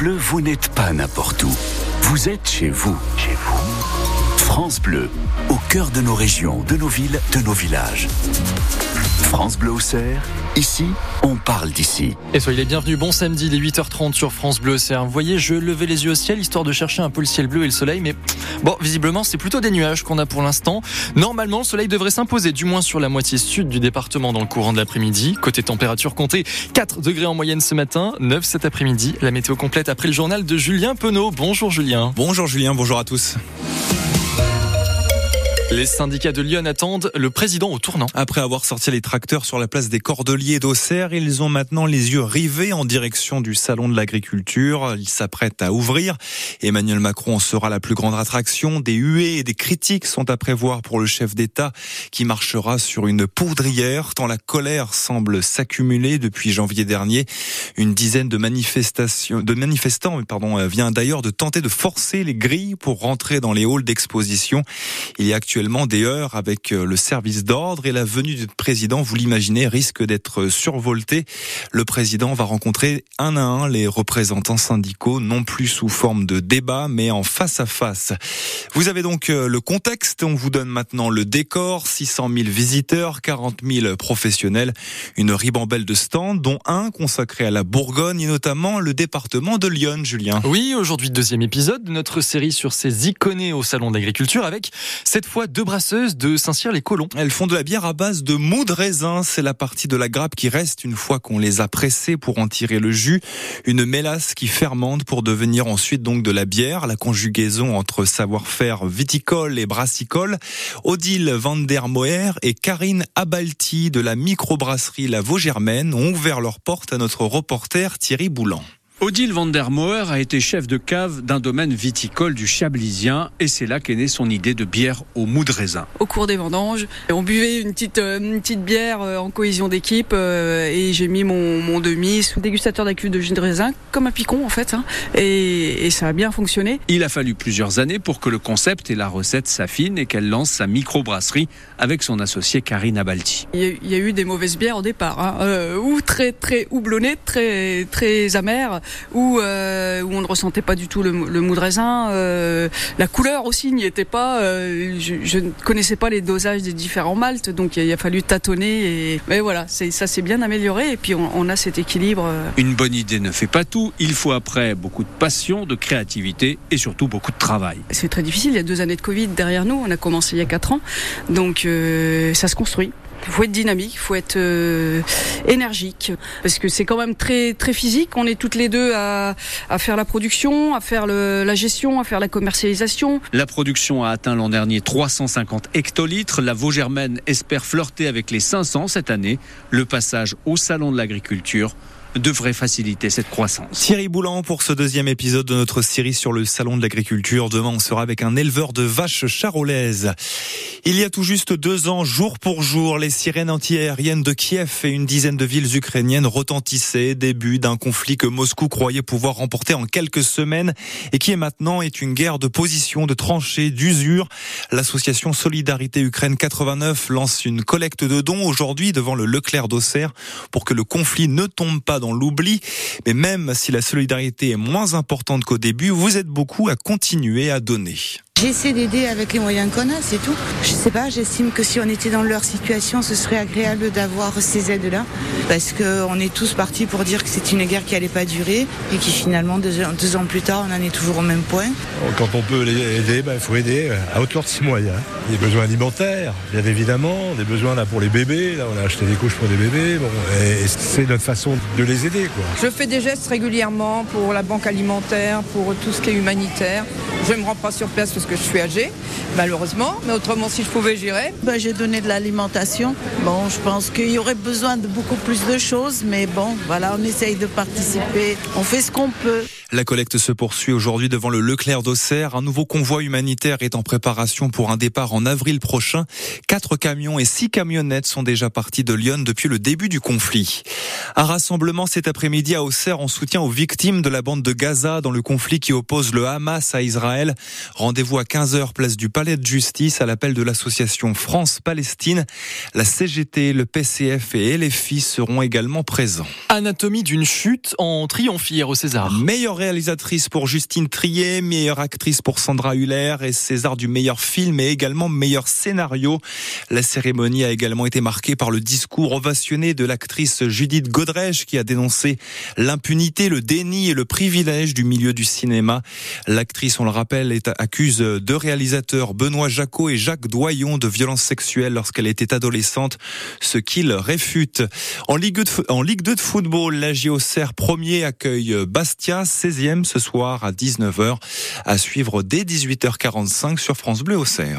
Vous n'êtes pas n'importe où. Vous êtes chez vous. Chez vous. France Bleu, au cœur de nos régions, de nos villes, de nos villages. France Bleu Auxerre, ici, on parle d'ici. Et soyez les bienvenus, bon samedi, il est 8h30 sur France Bleu Auxerre. Vous voyez, je levais les yeux au ciel histoire de chercher un peu le ciel bleu et le soleil, mais bon, visiblement, c'est plutôt des nuages qu'on a pour l'instant. Normalement, le soleil devrait s'imposer, du moins sur la moitié sud du département dans le courant de l'après-midi. Côté température, comptez 4 degrés en moyenne ce matin, 9 cet après-midi. La météo complète après le journal de Julien Penaud. Bonjour Julien. Bonjour Julien, bonjour à tous. Les syndicats de Lyon attendent le président au tournant. Après avoir sorti les tracteurs sur la place des Cordeliers d'Auxerre, ils ont maintenant les yeux rivés en direction du salon de l'agriculture. Ils s'apprêtent à ouvrir. Emmanuel Macron sera la plus grande attraction. Des huées et des critiques sont à prévoir pour le chef d'État qui marchera sur une poudrière tant la colère semble s'accumuler depuis janvier dernier. Une dizaine de manifestations, de manifestants, pardon, vient d'ailleurs de tenter de forcer les grilles pour rentrer dans les halls d'exposition. Il y a actuellement des heures avec euh, le service d'ordre et la venue du président, vous l'imaginez, risque d'être survoltée. Le président va rencontrer un à un les représentants syndicaux, non plus sous forme de débat, mais en face à face. Vous avez donc euh, le contexte. On vous donne maintenant le décor. 600 000 visiteurs, 40 000 professionnels, une ribambelle de stands, dont un consacré à la Bourgogne et notamment le département de Lyon, Julien. Oui, aujourd'hui, deuxième épisode de notre série sur ces iconés au salon d'agriculture avec cette fois deux brasseuses de Saint-Cyr-les-Colons. Elles font de la bière à base de mou de raisin. C'est la partie de la grappe qui reste une fois qu'on les a pressées pour en tirer le jus. Une mélasse qui fermente pour devenir ensuite donc de la bière. La conjugaison entre savoir-faire viticole et brassicole. Odile van der Moer et Karine Abalti de la microbrasserie La Vaugermaine ont ouvert leurs portes à notre reporter Thierry Boulan. Odile van der Moer a été chef de cave d'un domaine viticole du Chablisien et c'est là qu'est née son idée de bière au mou de raisin. Au cours des vendanges, on buvait une petite, euh, une petite bière euh, en cohésion d'équipe euh, et j'ai mis mon, mon demi sous dégustateur d'accueil de jus de raisin comme un picon en fait hein, et, et, ça a bien fonctionné. Il a fallu plusieurs années pour que le concept et la recette s'affinent et qu'elle lance sa microbrasserie avec son associé Karine Abalti. Il y, a, il y a eu des mauvaises bières au départ, hein, euh, ou très très houblonnées, très très amères où, euh, où on ne ressentait pas du tout le, le mou de raisin. Euh, la couleur aussi n'y était pas. Euh, je, je, ne connaissais pas les dosages des différents maltes, donc il a, a fallu tâtonner. Et, mais voilà, ça s'est bien amélioré et puis on, on, a cet équilibre. euh. Une bonne idée ne fait pas tout. Il faut après beaucoup de passion, de créativité et surtout beaucoup de travail. C'est très difficile. Il y a deux années de Covid derrière nous. On a commencé il y a quatre ans, donc euh, ça se construit. Il faut être dynamique, il faut être euh, énergique, parce que c'est quand même très très physique. On est toutes les deux à, à faire la production, à faire le, la gestion, à faire la commercialisation. La production a atteint l'an dernier 350 hectolitres. La Vaugermaine espère flirter avec les 500 cette année. Le passage au salon de l'agriculture devrait faciliter cette croissance. Thierry Boulan pour ce deuxième épisode de notre série sur le salon de l'agriculture. Demain, on sera avec un éleveur de vaches charolaises. Il y a tout juste deux ans, jour pour jour, les sirènes antiaériennes de Kiev et une dizaine de villes ukrainiennes retentissaient. Début d'un conflit que Moscou croyait pouvoir remporter en quelques semaines et qui est maintenant est une guerre de position, de tranchées, d'usure. L'association Solidarité Ukraine 89 lance une collecte de dons aujourd'hui devant le Leclerc d'Auxerre pour que le conflit ne tombe pas dans l'oubli. Mais même si la solidarité est moins importante qu'au début, vous êtes beaucoup à continuer à donner. J'essaie d'aider avec les moyens qu'on a, c'est tout. Je sais pas, j'estime que si on était dans leur situation, ce serait agréable d'avoir ces aides-là. Parce qu'on est tous partis pour dire que c'est une guerre qui allait pas durer et qui finalement, deux, deux, ans plus tard, on en est toujours au même point. Quand on peut les aider, il ben, faut aider à hauteur de six moyens. Des besoins alimentaires, bien évidemment, des besoins là pour les bébés. Là, on a acheté des couches pour des bébés. Bon, et c'est notre façon de les aider. Quoi. Je fais des gestes régulièrement pour la banque alimentaire, pour tout ce qui est humanitaire. Je ne me rends pas sur place parce que je suis âgée, malheureusement. Mais autrement, si je pouvais, j'irais. Ben, J'ai donné de l'alimentation. Bon, je pense qu'il y aurait besoin de beaucoup plus de choses. Mais bon, voilà, on essaye de participer. On fait ce qu'on peut. La collecte se poursuit aujourd'hui devant le Leclerc d'Auxerre. Un nouveau convoi humanitaire est en préparation pour un départ en avril prochain. Quatre camions et six camionnettes sont déjà partis de Lyon depuis le début du conflit. Un rassemblement cet après-midi à Auxerre en soutien aux victimes de la bande de Gaza dans le conflit qui oppose le Hamas à Israël. Rendez-vous à 15h place du Palais de Justice à l'appel de l'association France-Palestine. La CGT, le PCF et LFI seront également présents. Anatomie d'une chute en triomphe hier au César. Meilleur réalisatrice pour Justine Trier, meilleure actrice pour Sandra Huller et César du meilleur film et également meilleur scénario. La cérémonie a également été marquée par le discours ovationné de l'actrice Judith Godrèche qui a dénoncé l'impunité, le déni et le privilège du milieu du cinéma. L'actrice, on le rappelle, accuse deux réalisateurs, Benoît Jacot et Jacques Doyon, de violences sexuelles lorsqu'elle était adolescente, ce qu'il réfute. En Ligue, de, en Ligue 2 de football, la JOCR premier accueille Bastia, 16e ce soir à 19h, à suivre dès 18h45 sur France Bleu Auxerre.